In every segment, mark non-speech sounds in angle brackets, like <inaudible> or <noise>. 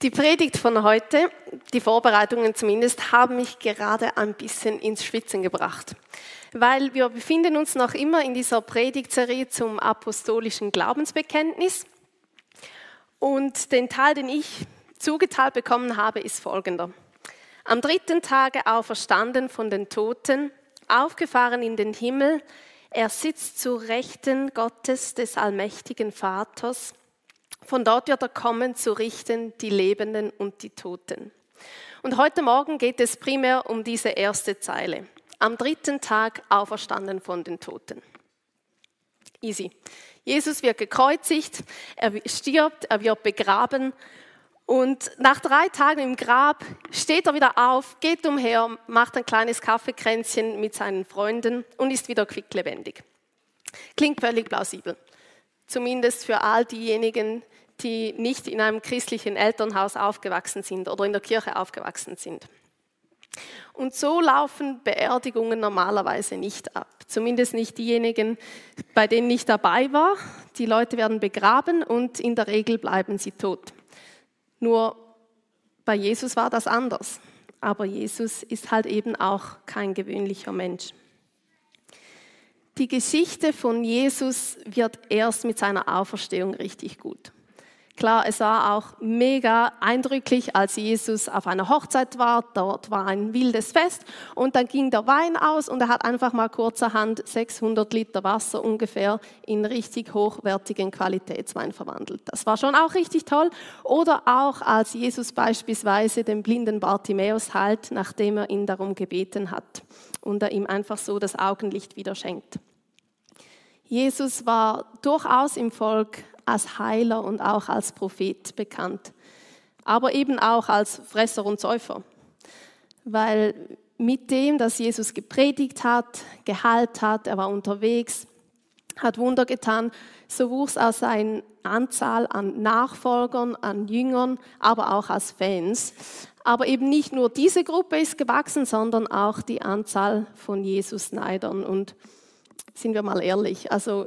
Die Predigt von heute, die Vorbereitungen zumindest, haben mich gerade ein bisschen ins Schwitzen gebracht, weil wir befinden uns noch immer in dieser Predigtserie zum apostolischen Glaubensbekenntnis. Und den Teil, den ich zugeteilt bekommen habe, ist folgender. Am dritten Tage auferstanden von den Toten, aufgefahren in den Himmel, er sitzt zu Rechten Gottes des allmächtigen Vaters von dort wird er kommen, zu richten die Lebenden und die Toten. Und heute Morgen geht es primär um diese erste Zeile. Am dritten Tag auferstanden von den Toten. Easy. Jesus wird gekreuzigt, er stirbt, er wird begraben und nach drei Tagen im Grab steht er wieder auf, geht umher, macht ein kleines Kaffeekränzchen mit seinen Freunden und ist wieder quicklebendig. Klingt völlig plausibel. Zumindest für all diejenigen, die nicht in einem christlichen Elternhaus aufgewachsen sind oder in der Kirche aufgewachsen sind. Und so laufen Beerdigungen normalerweise nicht ab. Zumindest nicht diejenigen, bei denen ich dabei war. Die Leute werden begraben und in der Regel bleiben sie tot. Nur bei Jesus war das anders. Aber Jesus ist halt eben auch kein gewöhnlicher Mensch. Die Geschichte von Jesus wird erst mit seiner Auferstehung richtig gut. Klar, es war auch mega eindrücklich, als Jesus auf einer Hochzeit war. Dort war ein wildes Fest und dann ging der Wein aus und er hat einfach mal kurzerhand 600 Liter Wasser ungefähr in richtig hochwertigen Qualitätswein verwandelt. Das war schon auch richtig toll. Oder auch als Jesus beispielsweise den blinden Bartimäus heilt, nachdem er ihn darum gebeten hat und er ihm einfach so das Augenlicht wieder schenkt. Jesus war durchaus im Volk als Heiler und auch als Prophet bekannt, aber eben auch als Fresser und Säufer, weil mit dem, dass Jesus gepredigt hat, geheilt hat, er war unterwegs, hat Wunder getan, so wuchs aus seine Anzahl an Nachfolgern, an Jüngern, aber auch als Fans. Aber eben nicht nur diese Gruppe ist gewachsen, sondern auch die Anzahl von Jesus-Neidern. Und sind wir mal ehrlich, also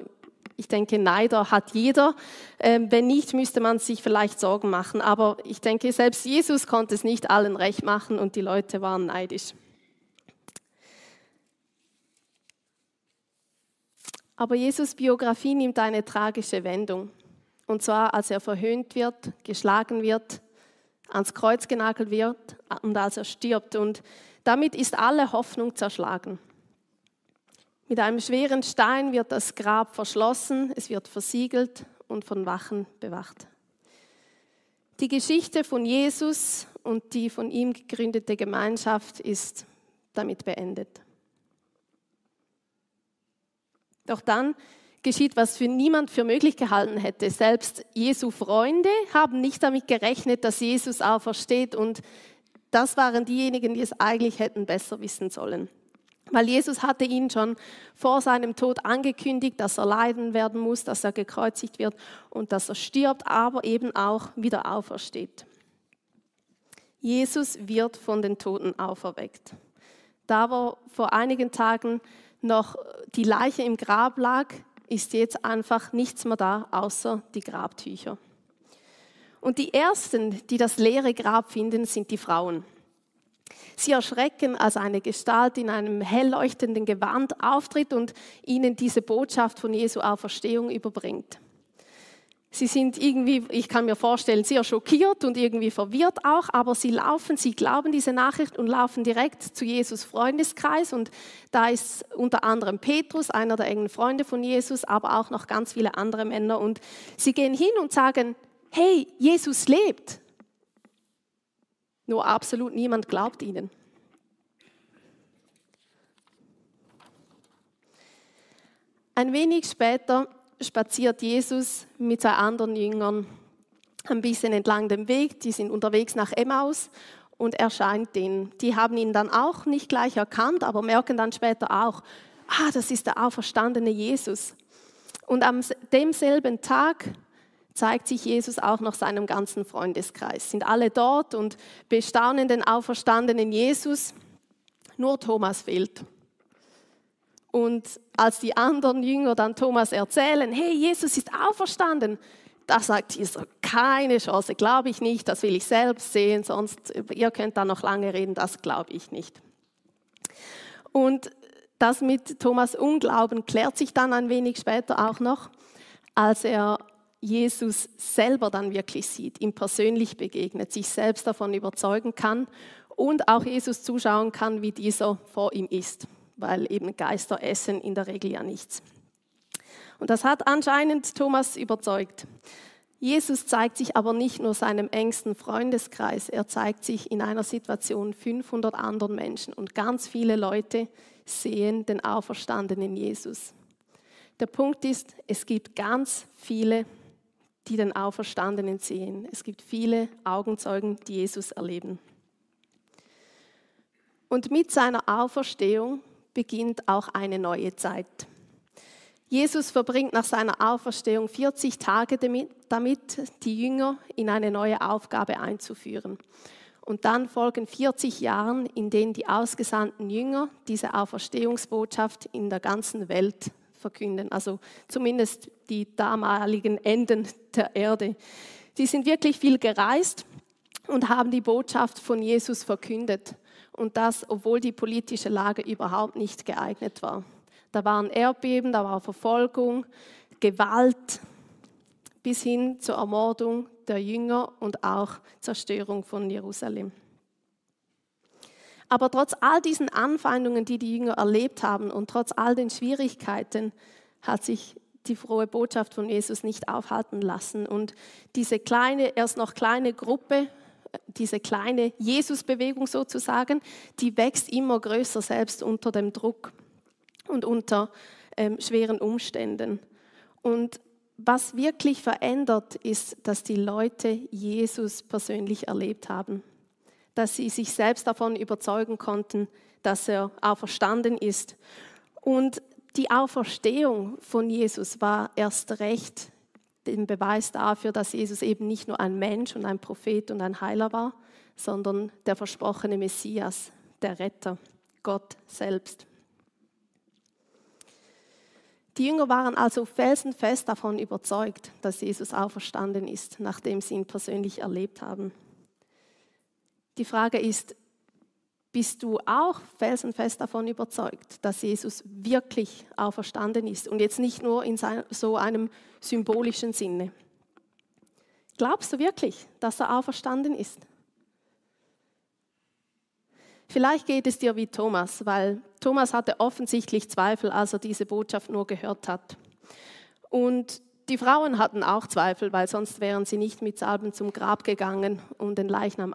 ich denke, Neider hat jeder. Ähm, wenn nicht, müsste man sich vielleicht Sorgen machen. Aber ich denke, selbst Jesus konnte es nicht allen recht machen und die Leute waren neidisch. Aber Jesus Biografie nimmt eine tragische Wendung. Und zwar, als er verhöhnt wird, geschlagen wird, ans Kreuz genagelt wird und als er stirbt. Und damit ist alle Hoffnung zerschlagen. Mit einem schweren Stein wird das Grab verschlossen, es wird versiegelt und von Wachen bewacht. Die Geschichte von Jesus und die von ihm gegründete Gemeinschaft ist damit beendet. Doch dann geschieht, was für niemand für möglich gehalten hätte. Selbst Jesu Freunde haben nicht damit gerechnet, dass Jesus aufersteht und das waren diejenigen, die es eigentlich hätten besser wissen sollen. Weil Jesus hatte ihn schon vor seinem Tod angekündigt, dass er leiden werden muss, dass er gekreuzigt wird und dass er stirbt, aber eben auch wieder aufersteht. Jesus wird von den Toten auferweckt. Da wo vor einigen Tagen noch die Leiche im Grab lag, ist jetzt einfach nichts mehr da, außer die Grabtücher. Und die Ersten, die das leere Grab finden, sind die Frauen. Sie erschrecken, als eine Gestalt in einem hell leuchtenden Gewand auftritt und ihnen diese Botschaft von Jesu Auferstehung überbringt. Sie sind irgendwie, ich kann mir vorstellen, sehr schockiert und irgendwie verwirrt auch, aber sie laufen, sie glauben diese Nachricht und laufen direkt zu Jesus Freundeskreis und da ist unter anderem Petrus, einer der engen Freunde von Jesus, aber auch noch ganz viele andere Männer und sie gehen hin und sagen, hey, Jesus lebt. Nur absolut niemand glaubt ihnen. Ein wenig später spaziert Jesus mit zwei anderen Jüngern ein bisschen entlang dem Weg. Die sind unterwegs nach Emmaus und erscheint denen. Die haben ihn dann auch nicht gleich erkannt, aber merken dann später auch, ah, das ist der auferstandene Jesus. Und am demselben Tag zeigt sich Jesus auch noch seinem ganzen Freundeskreis. Sind alle dort und bestaunen den auferstandenen Jesus. Nur Thomas fehlt. Und als die anderen Jünger dann Thomas erzählen, hey, Jesus ist auferstanden, Da sagt Jesus, keine Chance, glaube ich nicht, das will ich selbst sehen, sonst, ihr könnt da noch lange reden, das glaube ich nicht. Und das mit Thomas Unglauben klärt sich dann ein wenig später auch noch, als er Jesus selber dann wirklich sieht, ihm persönlich begegnet, sich selbst davon überzeugen kann und auch Jesus zuschauen kann, wie dieser vor ihm ist, weil eben Geister essen in der Regel ja nichts. Und das hat anscheinend Thomas überzeugt. Jesus zeigt sich aber nicht nur seinem engsten Freundeskreis, er zeigt sich in einer Situation 500 anderen Menschen und ganz viele Leute sehen den auferstandenen Jesus. Der Punkt ist, es gibt ganz viele, die den Auferstandenen sehen. Es gibt viele Augenzeugen, die Jesus erleben. Und mit seiner Auferstehung beginnt auch eine neue Zeit. Jesus verbringt nach seiner Auferstehung 40 Tage damit, die Jünger in eine neue Aufgabe einzuführen. Und dann folgen 40 Jahre, in denen die ausgesandten Jünger diese Auferstehungsbotschaft in der ganzen Welt verkünden. Also zumindest die damaligen Enden der Erde. Sie sind wirklich viel gereist und haben die Botschaft von Jesus verkündet. Und das, obwohl die politische Lage überhaupt nicht geeignet war. Da waren Erdbeben, da war Verfolgung, Gewalt bis hin zur Ermordung der Jünger und auch Zerstörung von Jerusalem. Aber trotz all diesen Anfeindungen, die die Jünger erlebt haben und trotz all den Schwierigkeiten, hat sich die frohe Botschaft von Jesus nicht aufhalten lassen. Und diese kleine, erst noch kleine Gruppe, diese kleine Jesusbewegung sozusagen, die wächst immer größer, selbst unter dem Druck und unter ähm, schweren Umständen. Und was wirklich verändert, ist, dass die Leute Jesus persönlich erlebt haben, dass sie sich selbst davon überzeugen konnten, dass er auferstanden ist. Und die Auferstehung von Jesus war erst recht den Beweis dafür, dass Jesus eben nicht nur ein Mensch und ein Prophet und ein Heiler war, sondern der versprochene Messias, der Retter, Gott selbst. Die Jünger waren also felsenfest davon überzeugt, dass Jesus auferstanden ist, nachdem sie ihn persönlich erlebt haben. Die Frage ist, bist du auch felsenfest davon überzeugt, dass Jesus wirklich auferstanden ist und jetzt nicht nur in so einem symbolischen Sinne? Glaubst du wirklich, dass er auferstanden ist? Vielleicht geht es dir wie Thomas, weil Thomas hatte offensichtlich Zweifel, als er diese Botschaft nur gehört hat. Und die Frauen hatten auch Zweifel, weil sonst wären sie nicht mit Salben zum Grab gegangen, um den Leichnam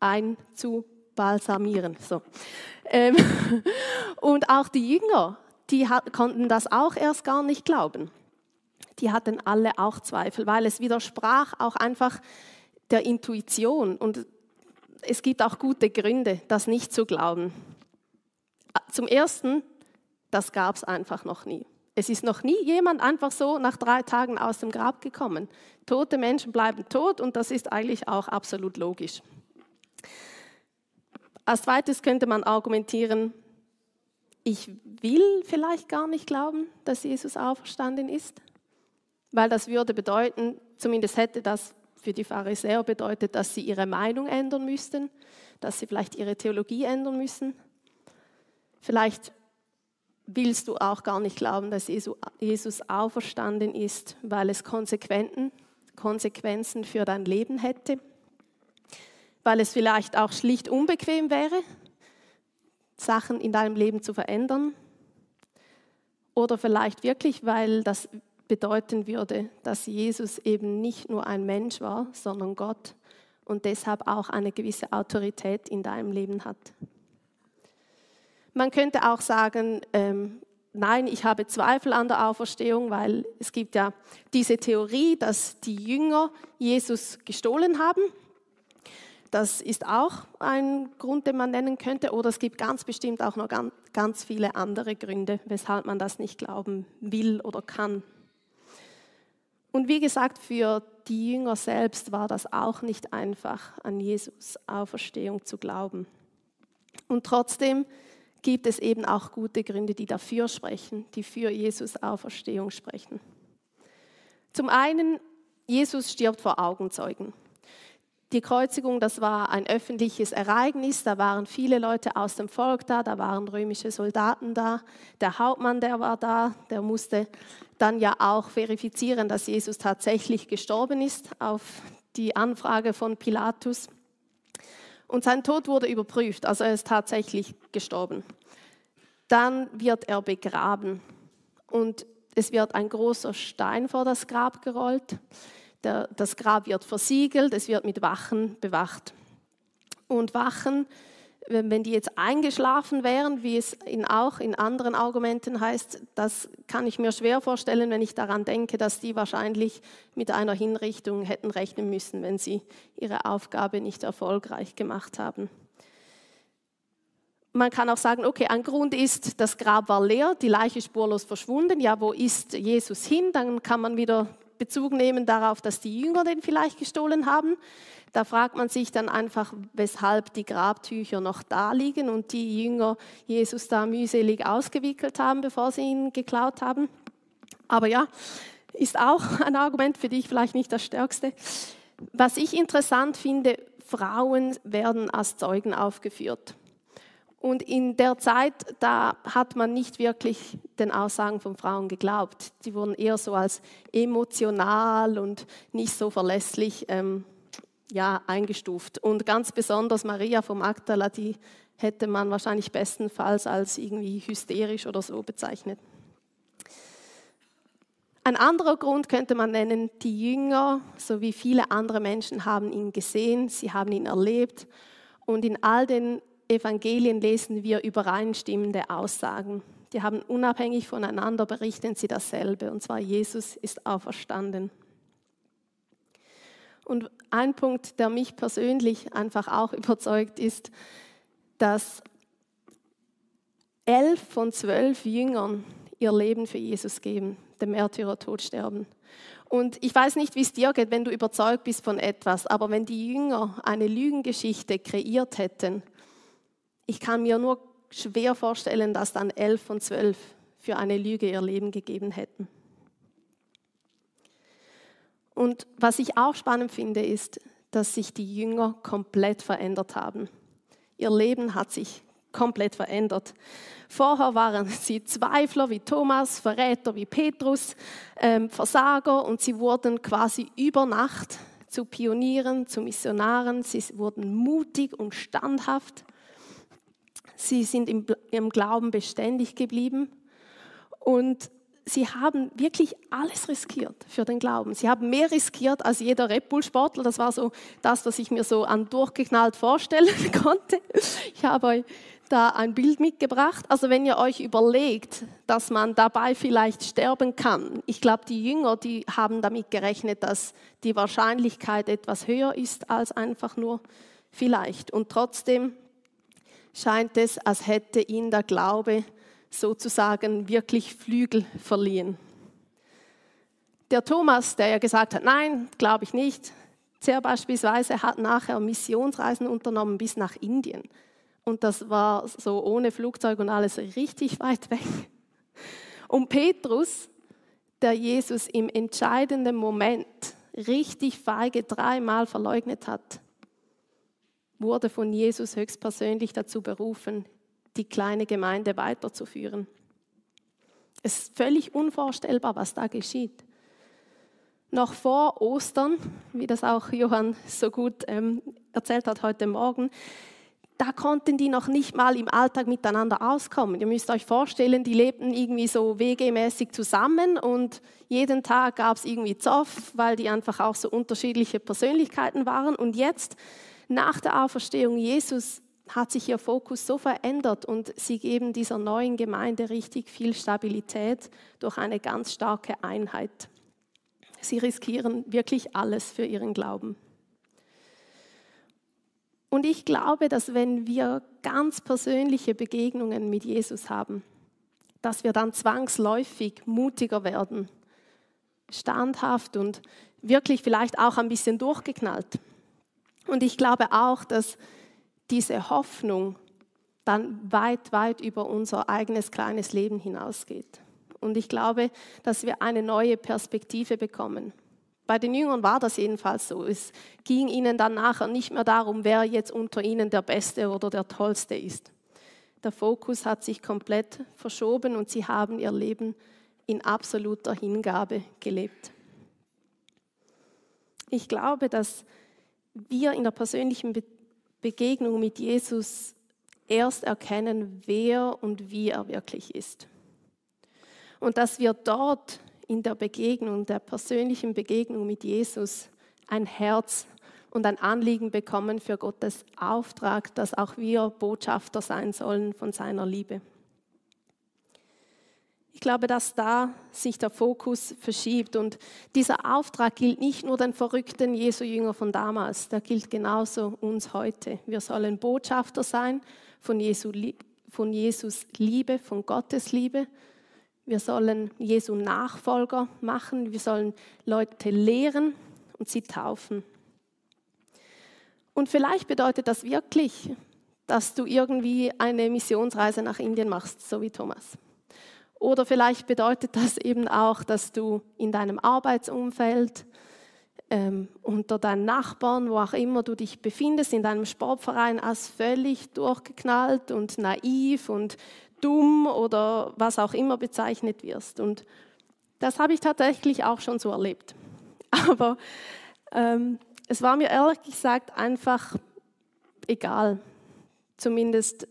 einzubalsamieren. So. Ähm, <laughs> und auch die Jünger, die konnten das auch erst gar nicht glauben. Die hatten alle auch Zweifel, weil es widersprach auch einfach der Intuition und es gibt auch gute Gründe, das nicht zu glauben. Zum Ersten, das gab es einfach noch nie. Es ist noch nie jemand einfach so nach drei Tagen aus dem Grab gekommen. Tote Menschen bleiben tot und das ist eigentlich auch absolut logisch. Als zweites könnte man argumentieren, ich will vielleicht gar nicht glauben, dass Jesus auferstanden ist, weil das würde bedeuten, zumindest hätte das für die Pharisäer bedeutet, dass sie ihre Meinung ändern müssten, dass sie vielleicht ihre Theologie ändern müssen. Vielleicht willst du auch gar nicht glauben, dass Jesus auferstanden ist, weil es Konsequenzen für dein Leben hätte, weil es vielleicht auch schlicht unbequem wäre, Sachen in deinem Leben zu verändern, oder vielleicht wirklich, weil das bedeuten würde, dass Jesus eben nicht nur ein Mensch war, sondern Gott und deshalb auch eine gewisse Autorität in deinem Leben hat. Man könnte auch sagen, ähm, nein, ich habe Zweifel an der Auferstehung, weil es gibt ja diese Theorie, dass die Jünger Jesus gestohlen haben. Das ist auch ein Grund, den man nennen könnte. Oder es gibt ganz bestimmt auch noch ganz, viele andere Gründe, weshalb man das nicht glauben will oder kann. Und wie gesagt, für die Jünger selbst war das auch nicht einfach, an Jesus Auferstehung zu glauben. Und trotzdem gibt es eben auch gute Gründe, die dafür sprechen, die für Jesus Auferstehung sprechen. Zum einen, Jesus stirbt vor Augenzeugen. Die Kreuzigung, das war ein öffentliches Ereignis, da waren viele Leute aus dem Volk da, da waren römische Soldaten da, der Hauptmann, der war da, der musste dann ja auch verifizieren, dass Jesus tatsächlich gestorben ist auf die Anfrage von Pilatus. Und sein Tod wurde überprüft, also er ist tatsächlich gestorben. Dann wird er begraben und es wird ein großer Stein vor das Grab gerollt. Der, das Grab wird versiegelt, es wird mit Wachen bewacht. Und Wachen, wenn die jetzt eingeschlafen wären, wie es in, auch in anderen Argumenten heißt, das kann ich mir schwer vorstellen, wenn ich daran denke, dass die wahrscheinlich mit einer Hinrichtung hätten rechnen müssen, wenn sie ihre Aufgabe nicht erfolgreich gemacht haben. Man kann auch sagen, okay, ein Grund ist, das Grab war leer, die Leiche spurlos verschwunden. Ja, wo ist Jesus hin? Dann kann man wieder Bezug nehmen darauf, dass die Jünger den vielleicht gestohlen haben. Da fragt man sich dann einfach, weshalb die Grabtücher noch da liegen und die Jünger Jesus da mühselig ausgewickelt haben, bevor sie ihn geklaut haben. Aber ja, ist auch <laughs> ein Argument für dich, vielleicht nicht das stärkste. Was ich interessant finde, Frauen werden als Zeugen aufgeführt. Und in der Zeit, da hat man nicht wirklich den Aussagen von Frauen geglaubt. Die wurden eher so als emotional und nicht so verlässlich ähm, ja, eingestuft. Und ganz besonders Maria vom Magdala, die hätte man wahrscheinlich bestenfalls als irgendwie hysterisch oder so bezeichnet. Ein anderer Grund könnte man nennen, die Jünger sowie viele andere Menschen haben ihn gesehen, sie haben ihn erlebt und in all den Evangelien lesen wir übereinstimmende Aussagen. Die haben unabhängig voneinander berichten sie dasselbe, und zwar Jesus ist auferstanden. Und ein Punkt, der mich persönlich einfach auch <laughs> überzeugt, ist, dass elf von zwölf Jüngern ihr Leben für Jesus geben, dem Märtyrertod sterben. Und ich weiß nicht, wie es dir geht, wenn du überzeugt bist von etwas, aber wenn die Jünger eine Lügengeschichte kreiert hätten, ich kann mir nur schwer vorstellen, dass dann elf von zwölf für eine Lüge ihr Leben gegeben hätten. Und was ich auch spannend finde, ist, dass sich die Jünger komplett verändert haben. Ihr Leben hat sich komplett verändert. Vorher waren <laughs> sie Zweifler wie Thomas, Verräter wie Petrus, ähm, Versager und sie wurden quasi über Nacht zu Pionieren, zu Missionaren. Sie wurden mutig und standhaft. Sie sind im, im Glauben beständig geblieben und sie haben wirklich alles riskiert für den Glauben. Sie haben mehr riskiert als jeder Red Bull-Sportler. Das war so das, was ich mir so an durchgeknallt vorstellen <laughs> konnte. Ich habe euch da ein Bild mitgebracht. Also wenn ihr euch überlegt, dass man dabei vielleicht sterben kann. Ich glaube, die Jünger, die haben damit gerechnet, dass die Wahrscheinlichkeit etwas höher ist als einfach nur vielleicht. Und trotzdem scheint es, als hätte ihnen der Glaube sozusagen wirklich Flügel verliehen. Der Thomas, der ja gesagt hat, nein, glaube ich nicht, der beispielsweise hat nachher Missionsreisen unternommen bis nach Indien. Und das war so ohne Flugzeug und alles richtig weit weg. Und Petrus, der Jesus im entscheidenden Moment richtig feige dreimal verleugnet hat, wurde von Jesus höchstpersönlich dazu berufen, die kleine Gemeinde weiterzuführen. Es ist völlig unvorstellbar, was da geschieht. Noch vor Ostern, wie das auch Johann so gut ähm, erzählt hat heute Morgen, da konnten die noch nicht mal im Alltag miteinander auskommen. Ihr müsst euch vorstellen, die lebten irgendwie so WG-mäßig zusammen und jeden Tag gab es irgendwie Zoff, weil die einfach auch so unterschiedliche Persönlichkeiten waren. Und jetzt nach der Auferstehung Jesus hat sich ihr Fokus so verändert und sie geben dieser neuen Gemeinde richtig viel Stabilität durch eine ganz starke Einheit. Sie riskieren wirklich alles für ihren Glauben. Und ich glaube, dass wenn wir ganz persönliche Begegnungen mit Jesus haben, dass wir dann zwangsläufig mutiger werden, standhaft und wirklich vielleicht auch ein bisschen durchgeknallt. Und ich glaube auch, dass diese Hoffnung dann weit, weit über unser eigenes kleines Leben hinausgeht. Und ich glaube, dass wir eine neue Perspektive bekommen. Bei den Jüngern war das jedenfalls so. Es ging ihnen dann nachher nicht mehr darum, wer jetzt unter ihnen der Beste oder der Tollste ist. Der Fokus hat sich komplett verschoben und sie haben ihr Leben in absoluter Hingabe gelebt. Ich glaube, dass wir in der persönlichen Begegnung mit Jesus erst erkennen, wer und wie er wirklich ist. Und dass wir dort in der Begegnung, der persönlichen Begegnung mit Jesus ein Herz und ein Anliegen bekommen für Gottes Auftrag, dass auch wir Botschafter sein sollen von seiner Liebe. Ich glaube, dass da sich der Fokus verschiebt und dieser Auftrag gilt nicht nur den verrückten Jesu-Jünger von damals, der gilt genauso uns heute. Wir sollen Botschafter sein von, Jesu, von Jesus Liebe, von Gottes Liebe. Wir sollen Jesu Nachfolger machen. Wir sollen Leute lehren und sie taufen. Und vielleicht bedeutet das wirklich, dass du irgendwie eine Missionsreise nach Indien machst, so wie Thomas. Oder vielleicht bedeutet das eben auch, dass du in deinem Arbeitsumfeld, ähm, unter deinen Nachbarn, wo auch immer du dich befindest, in deinem Sportverein als völlig durchgeknallt und naiv und dumm oder was auch immer bezeichnet wirst. Und das habe ich tatsächlich auch schon so erlebt. <laughs> Aber ähm, es war mir ehrlich gesagt einfach egal, zumindest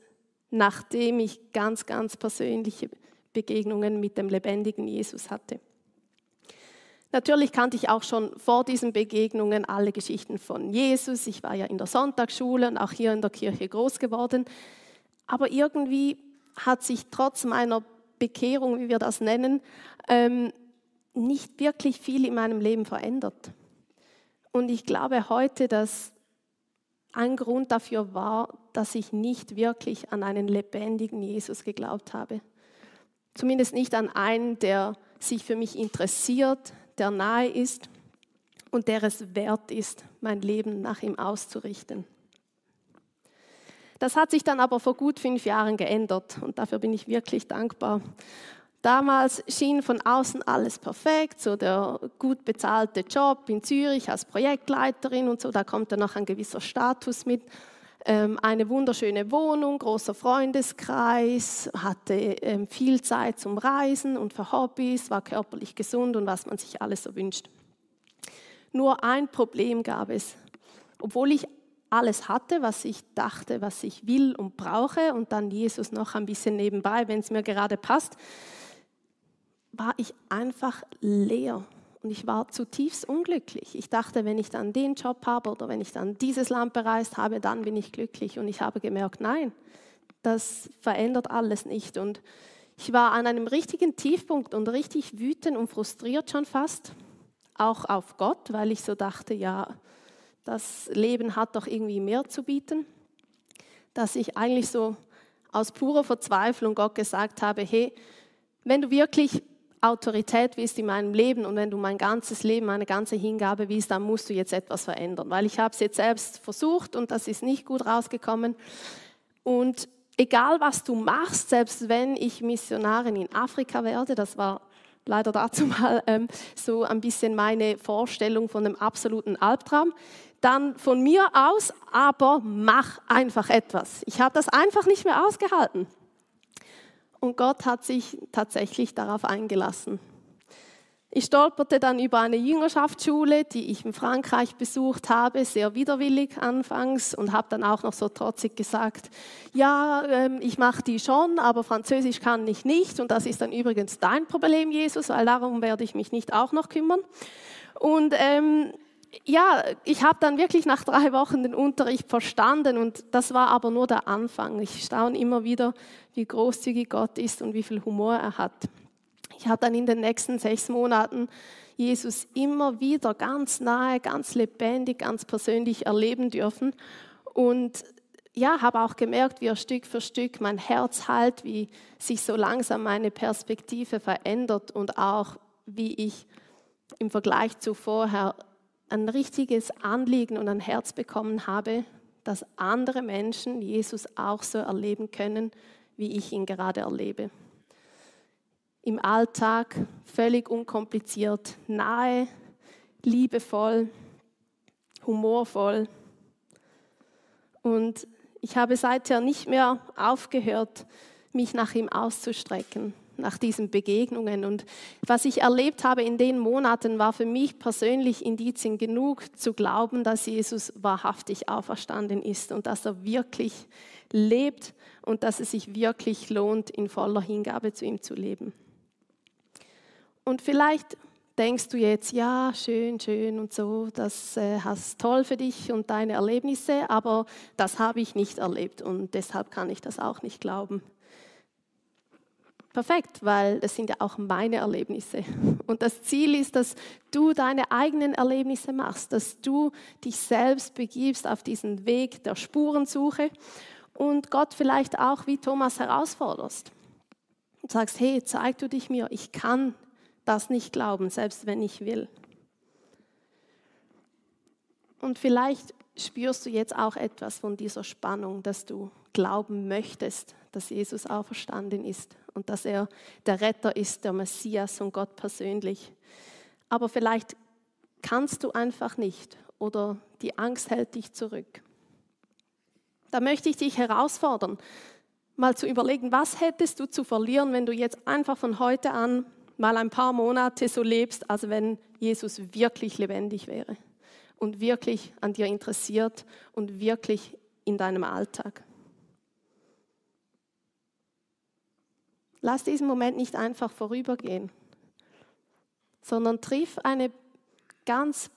nachdem ich ganz, ganz persönliche Begegnungen mit dem lebendigen Jesus hatte. Natürlich kannte ich auch schon vor diesen Begegnungen alle Geschichten von Jesus. Ich war ja in der Sonntagsschule und auch hier in der Kirche groß geworden. Aber irgendwie hat sich trotz meiner Bekehrung, wie wir das nennen, ähm, nicht wirklich viel in meinem Leben verändert. Und ich glaube heute, dass ein Grund dafür war, dass ich nicht wirklich an einen lebendigen Jesus geglaubt habe. Zumindest nicht an einen, der sich für mich interessiert, der nahe ist und der es wert ist, mein Leben nach ihm auszurichten. Das hat sich dann aber vor gut fünf Jahren geändert und dafür bin ich wirklich dankbar. Damals schien von außen alles perfekt, so der gut bezahlte Job in Zürich als Projektleiterin und so, da kommt dann noch ein gewisser Status mit eine wunderschöne Wohnung, großer Freundeskreis, hatte ähm, viel Zeit zum Reisen und für Hobbys, war körperlich gesund und was man sich alles so wünscht. Nur ein Problem gab es. Obwohl ich alles hatte, was ich dachte, was ich will und brauche und dann Jesus noch ein bisschen nebenbei, wenn es mir gerade passt, war ich einfach leer und ich war zutiefst unglücklich. Ich dachte, wenn ich dann den Job habe oder wenn ich dann dieses Land bereist habe, dann bin ich glücklich. Und ich habe gemerkt, nein, das verändert alles nicht. Und ich war an einem richtigen Tiefpunkt und richtig wütend und frustriert schon fast, auch auf Gott, weil ich so dachte, ja, das Leben hat doch irgendwie mehr zu bieten, dass ich eigentlich so aus purer Verzweiflung Gott gesagt habe, hey, wenn du wirklich Autorität willst in meinem Leben und wenn du mein ganzes Leben, meine ganze Hingabe willst, dann musst du jetzt etwas verändern, weil ich habe es jetzt selbst versucht und das ist nicht gut rausgekommen. Und egal was du machst, selbst wenn ich Missionarin in Afrika werde, das war leider dazu mal ähm, so ein bisschen meine Vorstellung von dem absoluten Albtraum, dann von mir aus, aber mach einfach etwas. Ich habe das einfach nicht mehr ausgehalten. Und Gott hat sich tatsächlich darauf eingelassen. Ich stolperte dann über eine Jüngerschaftsschule, die ich in Frankreich besucht habe, sehr widerwillig anfangs und habe dann auch noch so trotzig gesagt, ja, ähm, ich mache die schon, aber Französisch kann ich nicht und das ist dann übrigens dein Problem, Jesus, weil darum werde ich mich nicht auch noch kümmern. Und ähm, ja, ich habe dann wirklich nach drei Wochen den Unterricht verstanden und das war aber nur der Anfang. Ich staune immer wieder, wie großzügig Gott ist und wie viel Humor er hat. Ich habe dann in den nächsten sechs Monaten Jesus immer wieder ganz nahe, ganz lebendig, ganz persönlich erleben dürfen und ja, habe auch gemerkt, wie er Stück für Stück mein Herz halt, wie sich so langsam meine Perspektive verändert und auch wie ich im Vergleich zu vorher ein richtiges Anliegen und ein Herz bekommen habe, dass andere Menschen Jesus auch so erleben können, wie ich ihn gerade erlebe. im Alltag, völlig unkompliziert, nahe, liebevoll, humorvoll. Und ich habe seither nicht mehr aufgehört, mich nach ihm auszustrecken, nach diesen Begegnungen. Und was ich erlebt habe in den Monaten, war für mich persönlich Indizien genug zu glauben, dass Jesus wahrhaftig auferstanden ist und dass er wirklich lebt und dass es sich wirklich lohnt, in voller Hingabe zu ihm zu leben. Und vielleicht denkst du jetzt, ja, schön, schön und so, das äh, hast toll für dich und deine Erlebnisse, aber das habe ich nicht erlebt und deshalb kann ich das auch nicht glauben. Perfekt, weil das sind ja auch meine Erlebnisse. Und das Ziel ist, dass du deine eigenen Erlebnisse machst, dass du dich selbst begibst auf diesen Weg der Spurensuche und Gott vielleicht auch wie Thomas herausforderst. Und sagst, hey, zeig du dich mir, ich kann das nicht glauben, selbst wenn ich will. Und vielleicht spürst du jetzt auch etwas von dieser Spannung, dass du glauben möchtest, dass Jesus auferstanden ist und dass er der Retter ist, der Messias und Gott persönlich. Aber vielleicht kannst du einfach nicht oder die Angst hält dich zurück. Da möchte ich dich herausfordern, mal zu überlegen, was hättest du zu verlieren, wenn du jetzt einfach von heute an mal ein paar Monate so lebst, als wenn Jesus wirklich lebendig wäre und wirklich an dir interessiert und wirklich in deinem Alltag. Lass diesen Moment nicht einfach vorübergehen, sondern triff eine ganz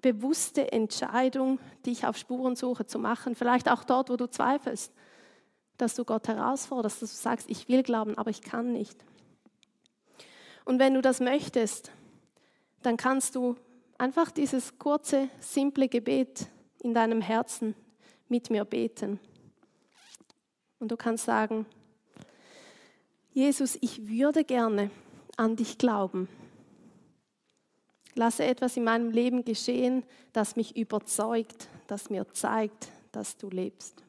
bewusste Entscheidung, dich auf Spurensuche zu machen, vielleicht auch dort, wo du zweifelst, dass du Gott herausforderst, dass du sagst, ich will glauben, aber ich kann nicht. Und wenn du das möchtest, dann kannst du einfach dieses kurze, simple Gebet in deinem Herzen mit mir beten. Und du kannst sagen, Jesus, ich würde gerne an dich glauben. Lasse etwas in meinem Leben geschehen, das mich überzeugt, das mir zeigt, dass du lebst.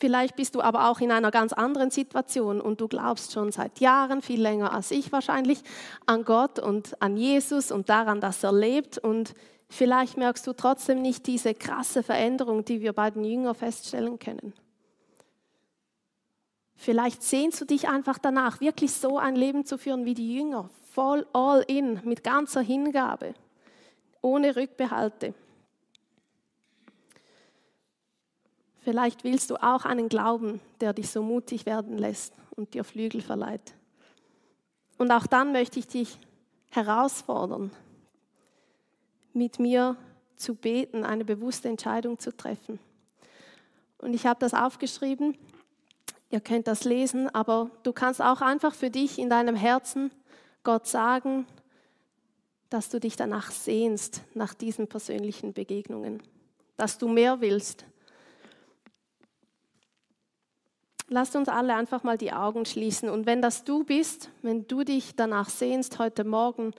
Vielleicht bist du aber auch in einer ganz anderen Situation und du glaubst schon seit Jahren, viel länger als ich wahrscheinlich, an Gott und an Jesus und daran, dass er lebt. Und vielleicht merkst du trotzdem nicht diese krasse Veränderung, die wir bei den Jüngern feststellen können. Vielleicht sehnst du dich einfach danach, wirklich so ein Leben zu führen wie die Jünger, voll all in, mit ganzer Hingabe, ohne Rückbehalte. Vielleicht willst du auch einen Glauben, der dich so mutig werden lässt und dir Flügel verleiht. Und auch dann möchte ich dich herausfordern, mit mir zu beten, eine bewusste Entscheidung zu treffen. Und ich habe das aufgeschrieben, ihr könnt das lesen, aber du kannst auch einfach für dich in deinem Herzen Gott sagen, dass du dich danach sehnst, nach diesen persönlichen Begegnungen, dass du mehr willst, lasst uns alle einfach mal die Augen schließen. Und wenn das du bist, wenn du dich danach sehnst, heute Morgen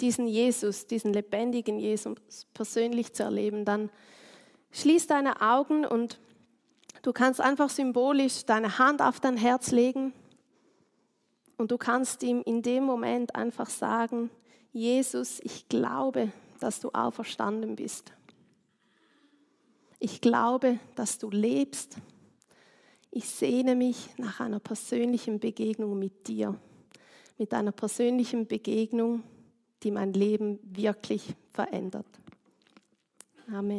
diesen Jesus, diesen lebendigen Jesus persönlich zu erleben, dann schließ deine Augen und du kannst einfach symbolisch deine Hand auf dein Herz legen und du kannst ihm in dem Moment einfach sagen, Jesus, ich glaube, dass du auferstanden bist. Ich glaube, dass du lebst ich sehne mich nach einer persönlichen Begegnung mit dir, mit einer persönlichen Begegnung, die mein Leben wirklich verändert. Amen.